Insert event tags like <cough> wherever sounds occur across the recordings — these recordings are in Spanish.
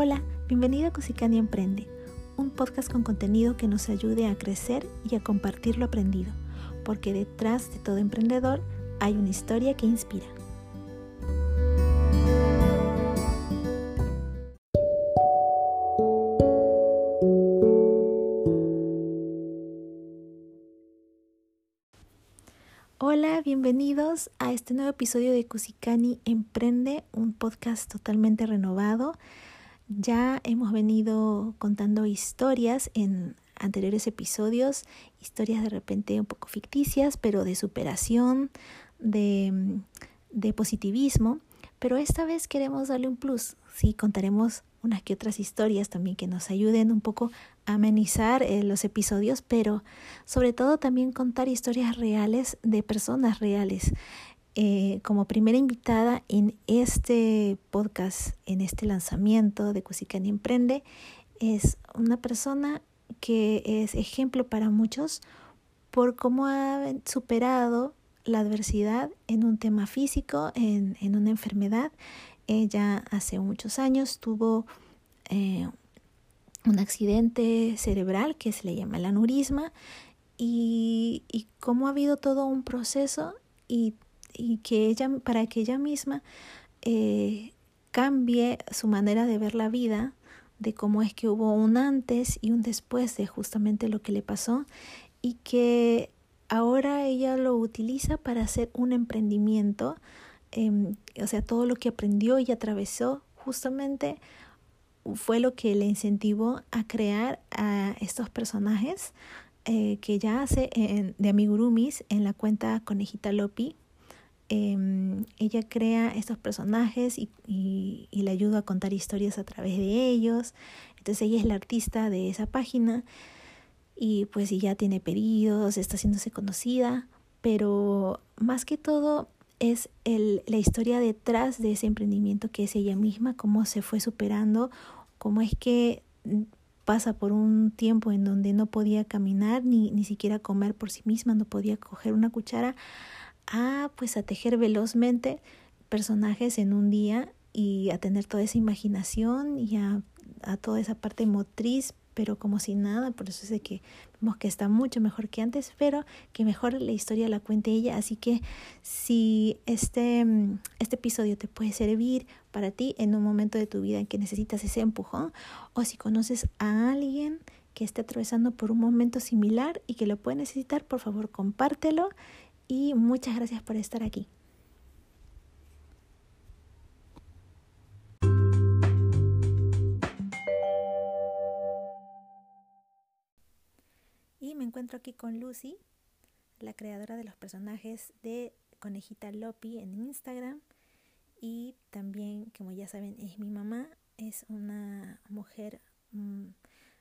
Hola, bienvenido a Cusicani Emprende, un podcast con contenido que nos ayude a crecer y a compartir lo aprendido, porque detrás de todo emprendedor hay una historia que inspira. Hola, bienvenidos a este nuevo episodio de Cusicani Emprende, un podcast totalmente renovado. Ya hemos venido contando historias en anteriores episodios, historias de repente un poco ficticias, pero de superación, de, de positivismo. Pero esta vez queremos darle un plus. Sí, contaremos unas que otras historias también que nos ayuden un poco a amenizar eh, los episodios, pero sobre todo también contar historias reales de personas reales. Eh, como primera invitada en este podcast, en este lanzamiento de Cusicani Emprende, es una persona que es ejemplo para muchos por cómo ha superado la adversidad en un tema físico, en, en una enfermedad, ella hace muchos años tuvo eh, un accidente cerebral que se le llama el aneurisma y, y cómo ha habido todo un proceso y, y que ella, para que ella misma eh, cambie su manera de ver la vida, de cómo es que hubo un antes y un después de justamente lo que le pasó y que ahora ella lo utiliza para hacer un emprendimiento Em, o sea, todo lo que aprendió y atravesó justamente fue lo que le incentivó a crear a estos personajes eh, que ya hace de amigurumis en la cuenta Conejita Lopi. Em, ella crea estos personajes y, y, y, le ayuda a contar historias a través de ellos. Entonces ella es la artista de esa página y pues ya tiene pedidos, está haciéndose conocida, pero más que todo es el, la historia detrás de ese emprendimiento que es ella misma, cómo se fue superando, cómo es que pasa por un tiempo en donde no podía caminar ni, ni siquiera comer por sí misma, no podía coger una cuchara, a pues a tejer velozmente personajes en un día y a tener toda esa imaginación y a, a toda esa parte motriz pero como si nada, por eso es de que vemos que está mucho mejor que antes, pero que mejor la historia la cuente ella, así que si este, mm, este episodio te puede servir para ti en un momento de tu vida en que necesitas ese empujón, o si conoces a alguien que esté atravesando por un momento similar y que lo puede necesitar, por favor compártelo y muchas gracias por estar aquí. Y me encuentro aquí con Lucy, la creadora de los personajes de Conejita Lopi en Instagram. Y también, como ya saben, es mi mamá. Es una mujer mmm,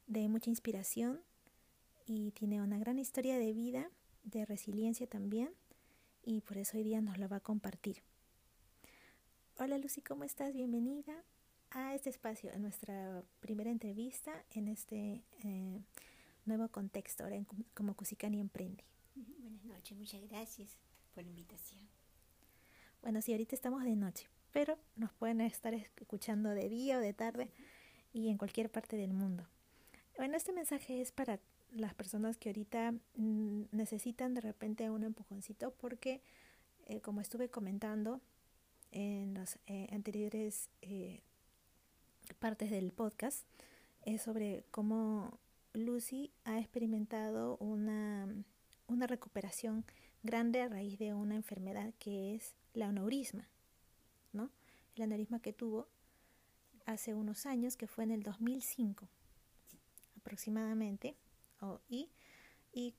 de mucha inspiración y tiene una gran historia de vida, de resiliencia también. Y por eso hoy día nos la va a compartir. Hola Lucy, ¿cómo estás? Bienvenida a este espacio, a nuestra primera entrevista en este... Eh, nuevo contexto ahora en, como Cusicani Emprende. Buenas noches, muchas gracias por la invitación. Bueno, sí, ahorita estamos de noche, pero nos pueden estar escuchando de día o de tarde y en cualquier parte del mundo. Bueno, este mensaje es para las personas que ahorita mm, necesitan de repente un empujoncito porque, eh, como estuve comentando en las eh, anteriores eh, partes del podcast, es sobre cómo Lucy ha experimentado una, una recuperación grande a raíz de una enfermedad que es la aneurisma, ¿no? El aneurisma que tuvo hace unos años, que fue en el 2005 aproximadamente, y,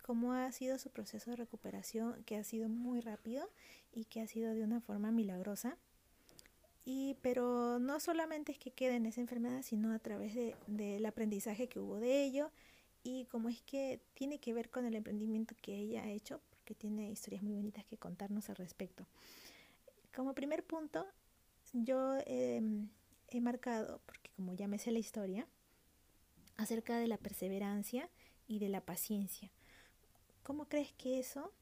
cómo ha sido su proceso de recuperación, que ha sido muy rápido y que ha sido de una forma milagrosa. Y, pero no solamente es que quede en esa enfermedad, sino a través de, del aprendizaje que hubo de ello y como es que tiene que ver con el emprendimiento que ella ha hecho, porque tiene historias muy bonitas que contarnos al respecto. Como primer punto, yo eh, he marcado, porque como ya me sé la historia, acerca de la perseverancia y de la paciencia. ¿Cómo crees que eso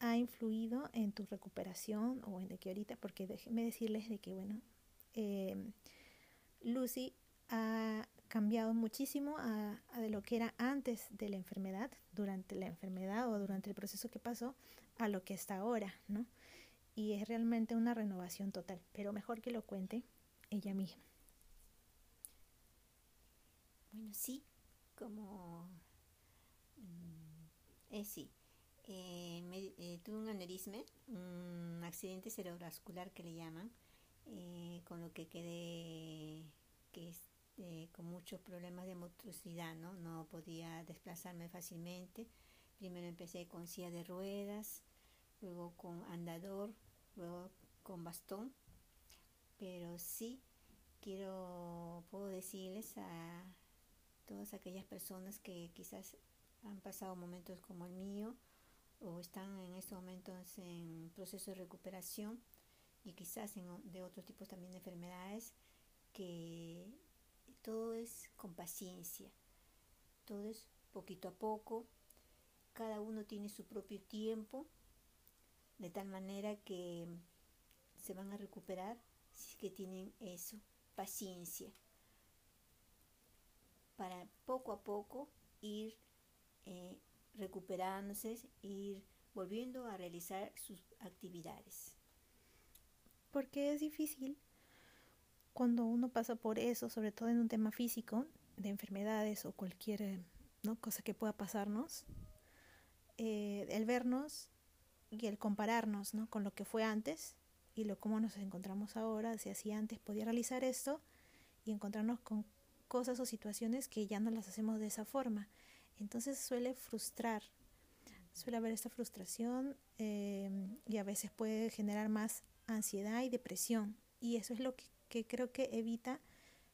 ha influido en tu recuperación o en de que ahorita, porque déjenme decirles de que, bueno, eh, Lucy ha cambiado muchísimo a, de lo que era antes de la enfermedad, durante la enfermedad o durante el proceso que pasó, a lo que está ahora, ¿no? Y es realmente una renovación total, pero mejor que lo cuente ella misma. Bueno, sí, como... Eh, sí, eh, eh, tuve un aneurisma, un accidente cerebrovascular que le llaman, eh, con lo que quedé que este, con muchos problemas de motricidad, ¿no? No podía desplazarme fácilmente. Primero empecé con silla de ruedas, luego con andador, luego con bastón. Pero sí quiero, puedo decirles a todas aquellas personas que quizás han pasado momentos como el mío o están en estos momentos en proceso de recuperación y quizás en, de otros tipos también de enfermedades que todo es con paciencia, todo es poquito a poco, cada uno tiene su propio tiempo, de tal manera que se van a recuperar si es que tienen eso, paciencia, para poco a poco ir eh, recuperándose, ir volviendo a realizar sus actividades. Porque es difícil cuando uno pasa por eso, sobre todo en un tema físico, de enfermedades o cualquier cosa que pueda pasarnos, eh, el vernos y el compararnos ¿no? con lo que fue antes y lo cómo nos encontramos ahora, si así antes podía realizar esto y encontrarnos con cosas o situaciones que ya no las hacemos de esa forma. Entonces suele frustrar, suele haber esta frustración eh, y a veces puede generar más ansiedad y depresión. Y eso es lo que que creo que evita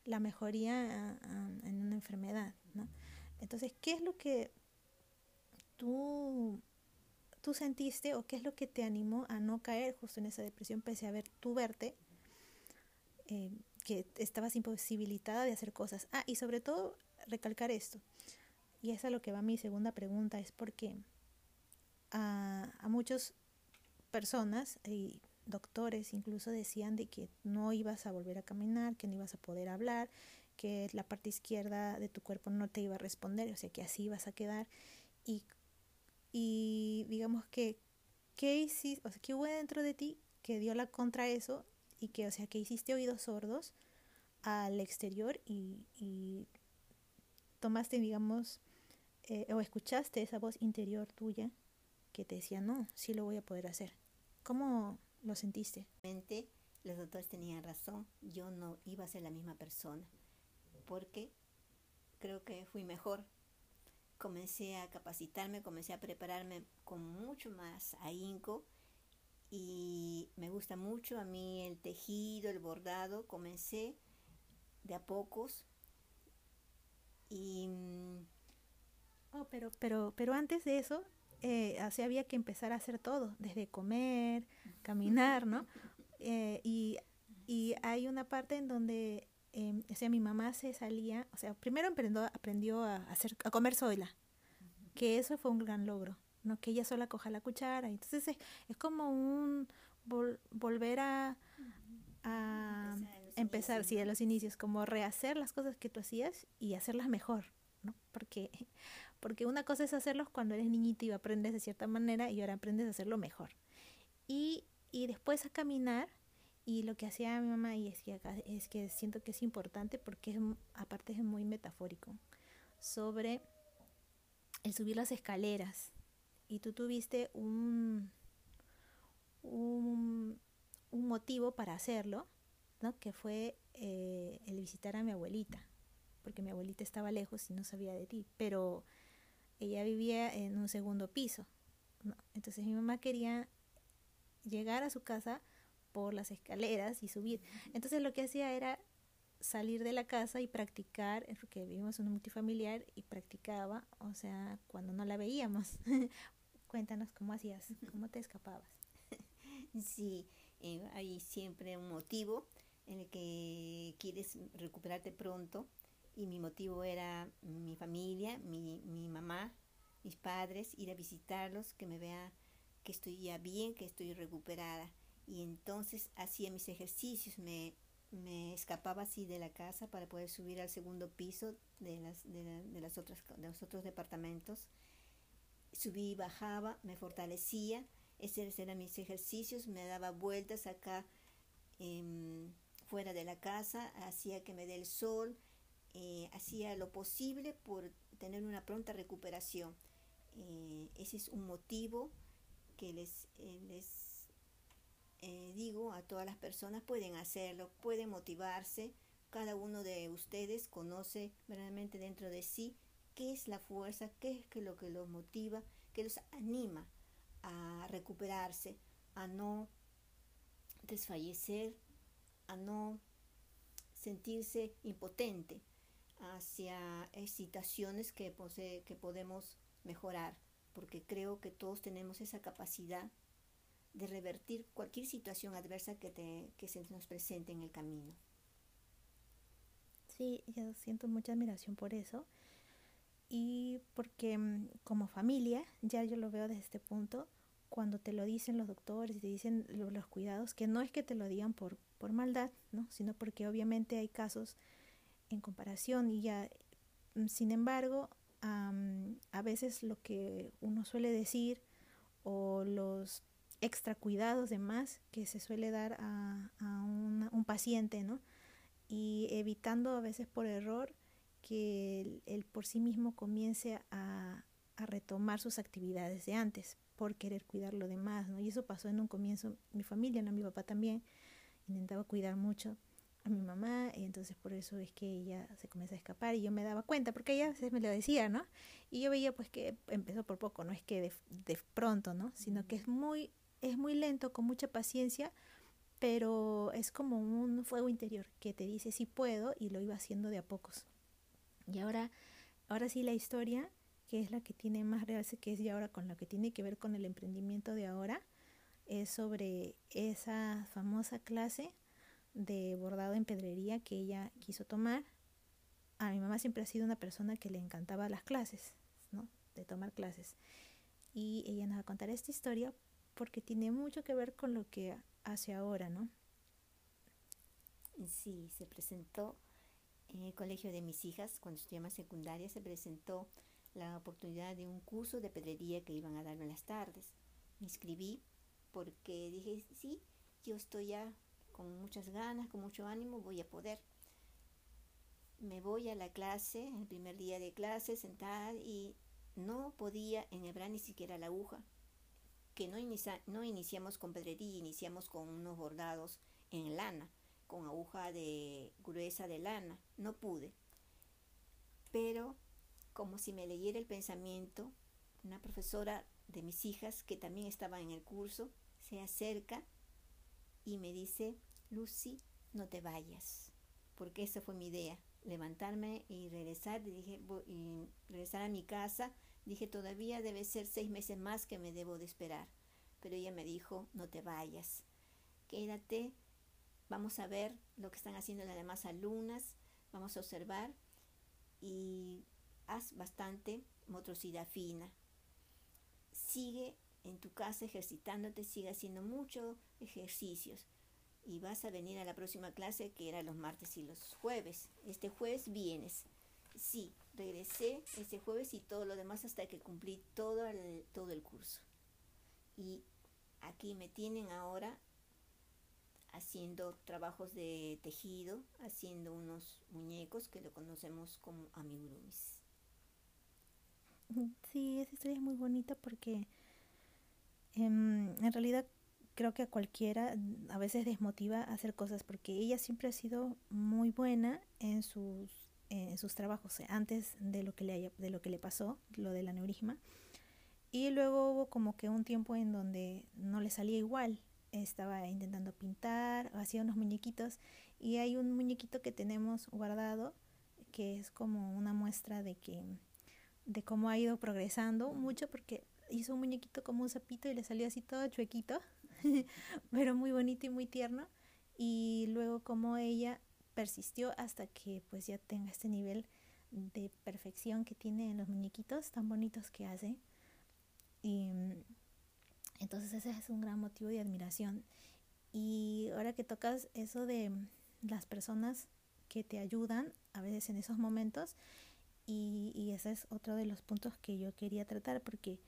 la mejoría ah, ah, en una enfermedad, ¿no? Entonces, ¿qué es lo que tú, tú sentiste o qué es lo que te animó a no caer justo en esa depresión pese a ver tú verte eh, que estabas imposibilitada de hacer cosas? Ah, y sobre todo recalcar esto, y esa es lo que va mi segunda pregunta, es porque a, a muchas personas, y doctores incluso decían de que no ibas a volver a caminar, que no ibas a poder hablar, que la parte izquierda de tu cuerpo no te iba a responder, o sea que así ibas a quedar. Y, y digamos que qué hiciste, o sea, qué hubo dentro de ti que dio la contra eso y que, o sea, que hiciste oídos sordos al exterior y, y tomaste, digamos, eh, o escuchaste esa voz interior tuya que te decía, no, sí lo voy a poder hacer. ¿Cómo, lo sentiste? Los doctores tenían razón, yo no iba a ser la misma persona, porque creo que fui mejor. Comencé a capacitarme, comencé a prepararme con mucho más ahínco y me gusta mucho a mí el tejido, el bordado. Comencé de a pocos y... Oh, pero, pero, pero antes de eso, eh, así había que empezar a hacer todo, desde comer, caminar, ¿no? Eh, y, y, hay una parte en donde, eh, o sea, mi mamá se salía, o sea, primero aprendió, aprendió a, hacer, a comer sola, que eso fue un gran logro, ¿no? Que ella sola coja la cuchara. Entonces es, es como un volver a, a empezar, sí, a los inicios, como rehacer las cosas que tú hacías y hacerlas mejor, ¿no? Porque porque una cosa es hacerlos cuando eres niñito y aprendes de cierta manera y ahora aprendes a hacerlo mejor. Y, y después a caminar y lo que hacía mi mamá y es que, es que siento que es importante porque es, aparte es muy metafórico sobre el subir las escaleras y tú tuviste un, un, un motivo para hacerlo, ¿no? que fue eh, el visitar a mi abuelita, porque mi abuelita estaba lejos y no sabía de ti, pero ella vivía en un segundo piso. Entonces mi mamá quería llegar a su casa por las escaleras y subir. Entonces lo que hacía era salir de la casa y practicar, porque vivimos en un multifamiliar y practicaba, o sea, cuando no la veíamos. <laughs> Cuéntanos cómo hacías, cómo te escapabas. <laughs> Sí, eh, hay siempre un motivo en el que quieres recuperarte pronto y mi motivo era mi familia, mi, mi mamá, mis padres, ir a visitarlos, que me vea que estoy ya bien, que estoy recuperada. Y entonces hacía mis ejercicios, me, me escapaba así de la casa para poder subir al segundo piso de, las, de, las otras, de los otros departamentos. Subí y bajaba, me fortalecía, esos eran mis ejercicios, me daba vueltas acá em, fuera de la casa, hacía que me dé el sol, eh, hacía lo posible por tener una pronta recuperación. Eh, ese es un motivo que les, eh, les digo a todas las personas, pueden hacerlo, pueden motivarse. Cada uno de ustedes conoce realmente dentro de sí qué es la fuerza, qué es lo que los motiva, que los anima a recuperarse, a no desfallecer, a no sentirse impotente hacia situaciones que, posee, que podemos mejorar, porque creo que todos tenemos esa capacidad de revertir cualquier situación adversa que, te, que se nos presente en el camino. Sí, yo siento mucha admiración por eso y porque mm, como familia, ya yo lo veo desde este punto, cuando te lo dicen los doctores y te dicen los cuidados, que no es que te lo digan por, por maldad, ¿no? sino porque obviamente hay casos en comparación y ya, mm, sin embargo, a veces lo que uno suele decir o los extra cuidados de más que se suele dar a, un paciente, ¿no? Y evitando a veces por error que él, por sí mismo comience a, retomar sus actividades de antes por querer cuidar lo demás, ¿no? Y eso pasó en un comienzo, mi familia, ¿no? Mi papá también intentaba cuidar mucho a mi mamá y entonces por eso es que ella se comienza a escapar y yo me daba cuenta porque ella a veces me lo decía, ¿no? Y yo veía pues que empezó por poco, no es que de, de pronto, ¿no? Sino que es muy es muy lento, con mucha paciencia, pero es como un fuego interior que te dice sí puedo y lo iba haciendo de a pocos. Y ahora, ahora sí la historia, que es la que tiene más realce, que es ya ahora con lo que tiene que ver con el emprendimiento de ahora, es sobre esa famosa clase de bordado en pedrería que ella quiso tomar. A mi mamá siempre ha sido una persona que le encantaba las clases, ¿no? De tomar clases. Y ella nos va a contar esta historia porque tiene mucho que ver con lo que hace ahora, ¿no? Sí, se presentó en el colegio de mis hijas, cuando estudiaba secundaria, se presentó la oportunidad de un curso de pedrería que iban a dar en las tardes. Me inscribí porque dije, sí, yo estoy ya con muchas ganas, con mucho ánimo, voy a poder. Me voy a la clase, el primer día de clase, sentada y no podía enhebrar ni siquiera la aguja que no, no iniciamos con pedrería, iniciamos con unos bordados en lana, con aguja de gruesa de lana. No pude. Pero como si me leyera el pensamiento, una profesora de mis hijas que también estaba en el curso se acerca y me dice, Lucy, no te vayas, porque esa fue mi idea, levantarme y regresar, dije, y regresar a mi casa Dije, todavía debe ser seis meses más que me debo de esperar. Pero ella me dijo, no te vayas, quédate, vamos a ver lo que están haciendo las demás alumnas, vamos a observar y haz bastante motricidad fina. Sigue en tu casa ejercitándote, sigue haciendo muchos ejercicios y vas a venir a la próxima clase que era los martes y los jueves. Este jueves vienes. Sí, regresé ese jueves y todo lo demás hasta que cumplí todo el, todo el curso. Y aquí me tienen ahora haciendo trabajos de tejido, haciendo unos muñecos que lo conocemos como amigurumis. Sí, esa historia es muy bonita porque en realidad creo que a cualquiera a veces desmotiva hacer cosas porque ella siempre ha sido muy buena en sus en sus trabajos eh, antes de lo que le haya, de lo que le pasó, lo del aneurisma. Y luego hubo como que un tiempo en donde no le salía igual. Estaba intentando pintar, hacía unos muñequitos y hay un muñequito que tenemos guardado que es como una muestra de que de cómo ha ido progresando mucho porque hizo un muñequito como un sapito y le salió así todo chuequito, <laughs> pero muy bonito y muy tierno. Y luego como ella persistió hasta que pues ya tenga este nivel de perfección que tiene en los muñequitos tan bonitos que hace. Y mm, entonces ese es un gran motivo de admiración. Y ahora que tocas eso de, las personas que te ayudan a veces en esos momentos y, y ese es otro de los puntos que yo quería tratar porque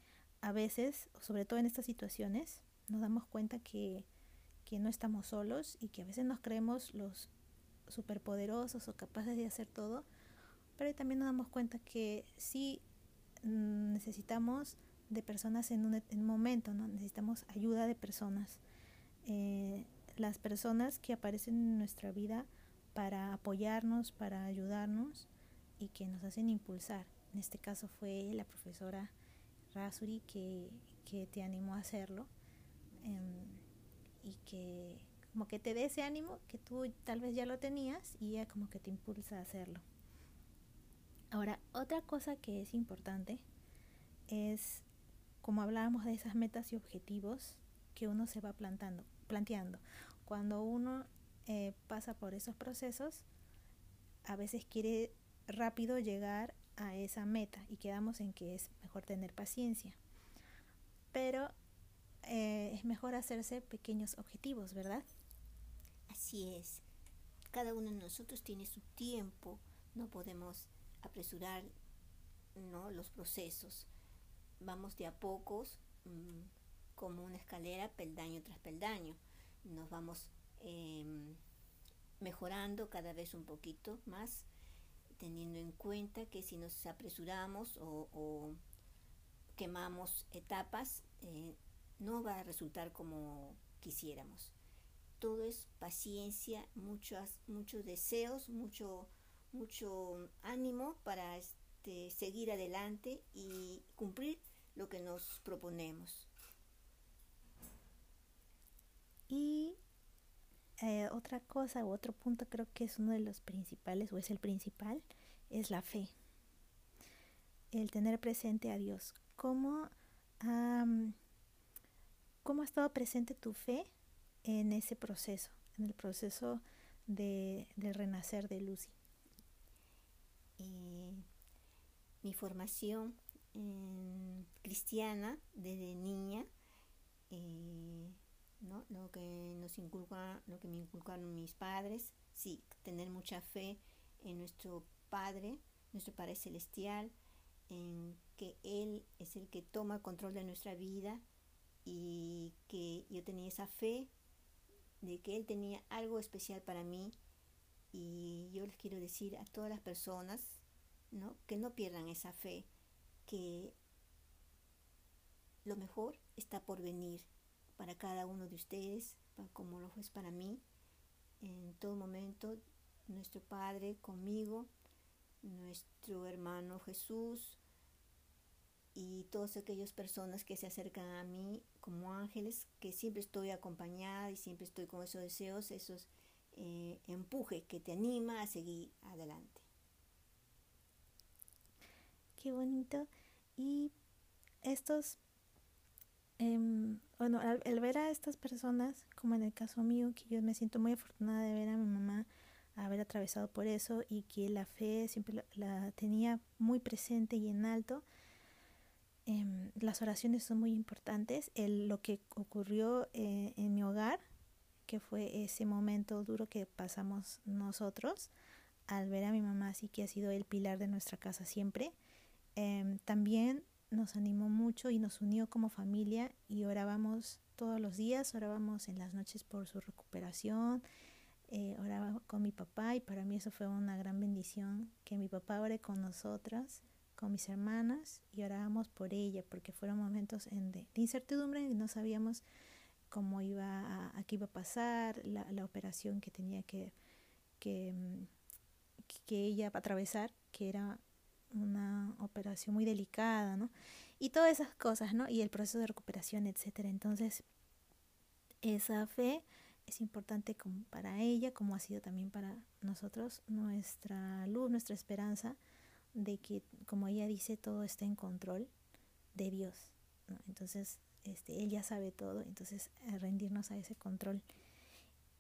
a veces, sobre todo en estas situaciones, nos damos cuenta que, que no estamos solos y que a veces nos creemos los superpoderosos o capaces de hacer todo, pero también nos damos cuenta que sí mm, necesitamos de personas en un, momento, ¿no? necesitamos ayuda de personas. Eh, las personas que aparecen en nuestra vida para apoyarnos, para ayudarnos y que nos hacen impulsar. En este caso fue la profesora Rasuri que, te animó a hacerlo em, y que como que te dé ese ánimo que tú tal vez ya lo tenías y ella como que te impulsa a hacerlo. Ahora, otra cosa que es importante es, como hablábamos de esas metas y objetivos que uno se va plantando, planteando. Cuando uno eh, pasa por esos procesos, a veces quiere rápido llegar a esa meta y quedamos en que es mejor tener paciencia. Pero eh, es mejor hacerse pequeños objetivos, ¿verdad? Así es. Cada uno de nosotros tiene su tiempo. No podemos apresurar ¿no? los procesos. Vamos de a pocos, mm, como una escalera, peldaño tras peldaño. Nos vamos em, mejorando cada vez un poquito más, teniendo en cuenta que si nos apresuramos o, quemamos etapas, eh, no va a resultar como quisiéramos. Todo es paciencia, muchos, muchos deseos, mucho mucho ánimo para este, seguir adelante y cumplir lo que nos proponemos. Y eh, otra cosa u otro punto creo que es uno de los principales o es el principal, es la fe. El tener presente a Dios. ¿Cómo, ¿Cómo ha estado presente tu fe en ese proceso, en el proceso de, del renacer de Lucy? Eh, mi formación cristiana desde niña, eh, ¿no? lo que nos inculca, lo que me inculcaron mis padres, sí, tener mucha fe en nuestro Padre, nuestro Padre Celestial, en que Él es el que toma control de nuestra vida y que yo tenía esa fe de que Él tenía algo especial para mí y yo les quiero decir a todas las personas ¿no? que no pierdan esa fe, que lo mejor está por venir para cada uno de ustedes, como lo fue para mí. En todo momento, nuestro Padre conmigo, nuestro hermano Jesús y todas aquellas personas que se acercan a mí como ángeles, que siempre estoy acompañada y siempre estoy con esos deseos, esos eh, empuje que te anima a seguir adelante. Qué bonito. Y estos, em, bueno, al, ver a estas personas, como en el caso mío, que yo me siento muy afortunada de ver a mi mamá haber atravesado por eso y que la fe siempre la, tenía muy presente y en alto. Em, las oraciones son muy importantes. El, lo que ocurrió eh, en mi hogar que fue ese momento duro que pasamos nosotros al ver a mi mamá, así que ha sido el pilar de nuestra casa siempre. Em, también nos animó mucho y nos unió como familia y orábamos todos los días, orábamos en las noches por su recuperación, eh, oraba con mi papá y para mí eso fue una gran bendición, que mi papá ore con nosotras, con mis hermanas y orábamos por ella, porque fueron momentos en de, incertidumbre y no sabíamos cómo iba a, qué iba a pasar, la, la operación que tenía que, que, mm, que ella atravesar, que era una operación muy delicada, ¿no? Y todas esas cosas, ¿no? Y el proceso de recuperación, etcétera. Entonces, esa fe es importante para ella, como ha sido también para nosotros, nuestra luz, nuestra esperanza de que, como ella dice, todo está en control de Dios. ¿no? Entonces, este, él ya sabe todo, entonces eh, rendirnos a ese control.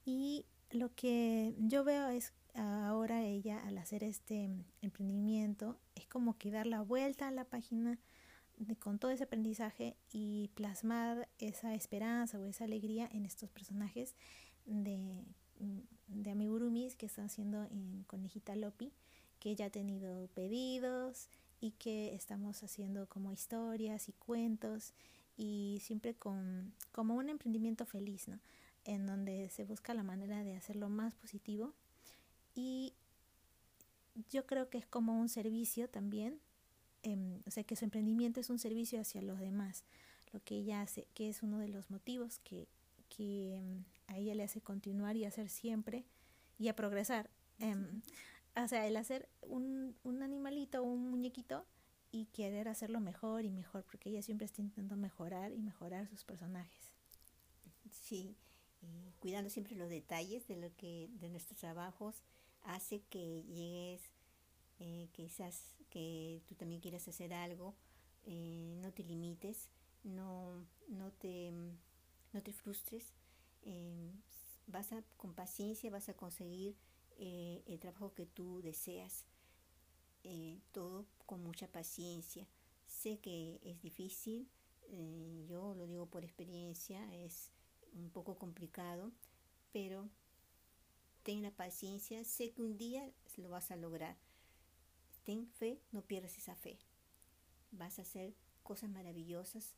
Y lo que yo veo es ahora ella al hacer este emprendimiento es como que dar la vuelta a la página con todo ese aprendizaje y plasmar esa esperanza o esa alegría en estos personajes de de amigurumis que están haciendo en Conejita Lopi, que ya ha tenido pedidos y que estamos haciendo como historias y cuentos y siempre con como un emprendimiento feliz, ¿no? En donde se busca la manera de hacerlo más positivo y yo creo que es como un servicio también, em, o sea que su emprendimiento es un servicio hacia los demás, lo que ella hace, que es uno de los motivos que, que em, a ella le hace continuar y hacer siempre y a progresar. Em, o sea, el hacer un, un animalito, un muñequito y querer hacerlo mejor y mejor, porque ella siempre está intentando mejorar y mejorar sus personajes. Sí, cuidando siempre los detalles de lo que de nuestros trabajos hace que llegues eh, quizás que tú también quieras hacer algo, eh, no te limites, no, no, te, no te frustres, eh, vas a, con paciencia vas a conseguir eh, el trabajo que tú deseas. Eh, todo con mucha paciencia. Sé que es difícil, eh, yo lo digo por experiencia, es un poco complicado, pero ten la paciencia, sé que un día lo vas a lograr. Ten fe, no pierdas esa fe. Vas a hacer cosas maravillosas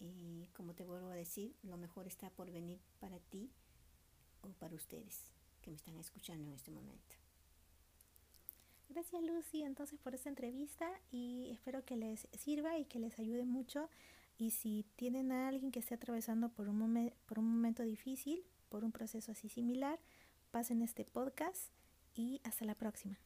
y como te vuelvo a decir, lo mejor está por venir para ti o para ustedes que me están escuchando en este momento. Gracias Lucy entonces por esta entrevista y espero que les sirva y que les ayude mucho. Y si tienen a alguien que esté atravesando por un, por un momento difícil, por un proceso así similar, pasen este podcast y hasta la próxima.